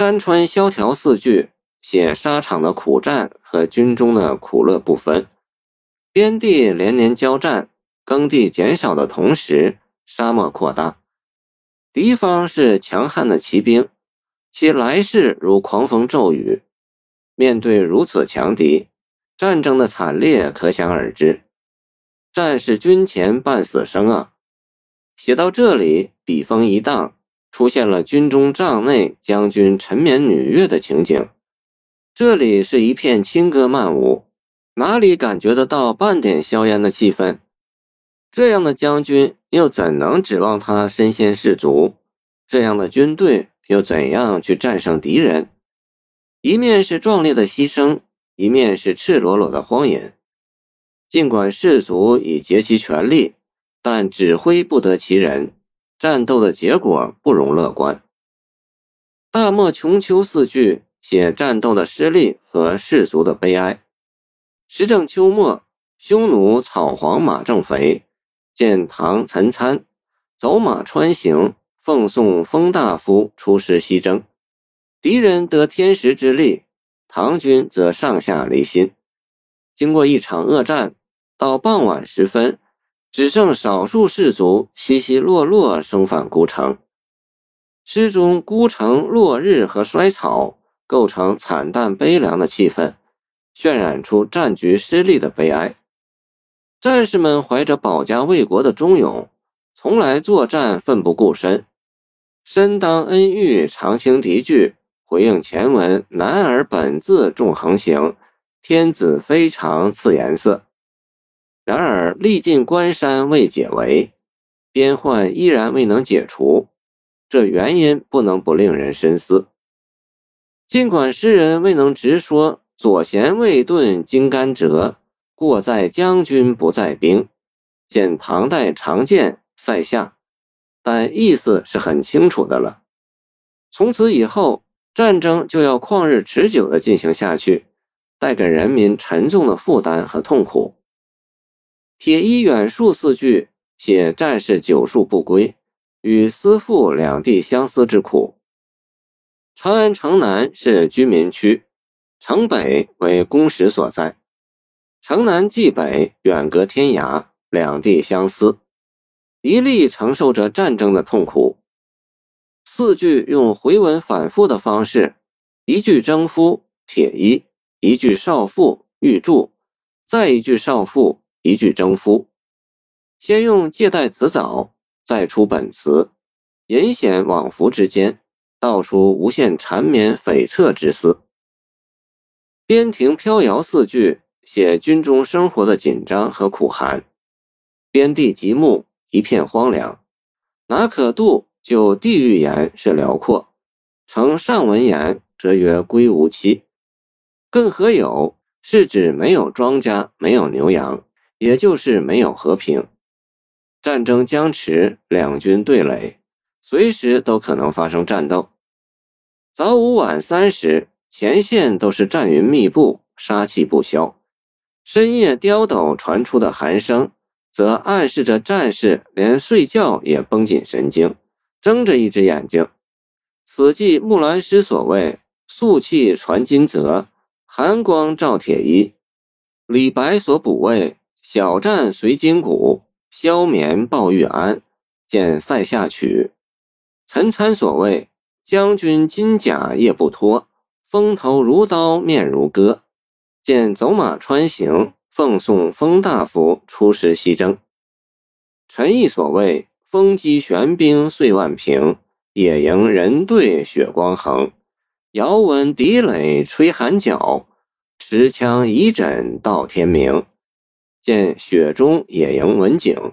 山川萧条四句写沙场的苦战和军中的苦乐不分。边地连年交战，耕地减少的同时，沙漠扩大。敌方是强悍的骑兵，其来势如狂风骤雨。面对如此强敌，战争的惨烈可想而知。战士军前半死生啊！写到这里，笔锋一荡，出现了军中帐内将军沉眠女乐的情景。这里是一片轻歌曼舞，哪里感觉得到半点硝烟的气氛？这样的将军又怎能指望他身先士卒？这样的军队又怎样去战胜敌人？一面是壮烈的牺牲，一面是赤裸裸的荒淫。尽管士卒已竭其全力，但指挥不得其人，战斗的结果不容乐观。大漠穷秋四句写战斗的失利和士卒的悲哀。时正秋末，匈奴草黄马正肥。见唐岑参走马穿行，奉送封大夫出师西征。敌人得天时之利，唐军则上下离心。经过一场恶战，到傍晚时分，只剩少数士卒稀稀落落生返孤城。诗中孤城落日和衰草构成惨淡悲凉的气氛，渲染出战局失利的悲哀。战士们怀着保家卫国的忠勇，从来作战奋不顾身，身当恩遇常轻敌惧，回应前文“男儿本自重横行，天子非常赐颜色”。然而历尽关山未解围，边患依然未能解除，这原因不能不令人深思。尽管诗人未能直说“左贤未顿金甘折”。过在将军不在兵，见唐代常见塞下，但意思是很清楚的了。从此以后，战争就要旷日持久的进行下去，带给人民沉重的负担和痛苦。铁衣远戍四句写战士久戍不归，与思父两地相思之苦。长安城南是居民区，城北为宫室所在。城南冀北，远隔天涯，两地相思，一力承受着战争的痛苦。四句用回文反复的方式，一句征夫铁衣，一句少妇玉柱，再一句少妇，一句征夫。先用借代词藻，再出本词，隐显往复之间，道出无限缠绵悱恻之思。边庭飘摇四句。写军中生活的紧张和苦寒，边地极目，一片荒凉，哪可度？就地域言是辽阔，成上文言则曰归无期。更何有？是指没有庄稼，没有牛羊，也就是没有和平。战争僵持，两军对垒，随时都可能发生战斗。早午晚三时，前线都是战云密布，杀气不消。深夜刁斗传出的寒声，则暗示着战士连睡觉也绷紧神经，睁着一只眼睛。此即木兰诗所谓“素气传金泽，寒光照铁衣”。李白所补谓“小战随金鼓，消眠抱玉鞍”，见塞下曲。岑参所谓“将军金甲夜不脱，风头如刀面如割”。见走马穿行，奉送封大夫出师西征。陈毅所谓“风击玄冰碎万平，野营人队雪光横。遥闻敌垒吹寒角，持枪以枕到天明。”见雪中野营文景。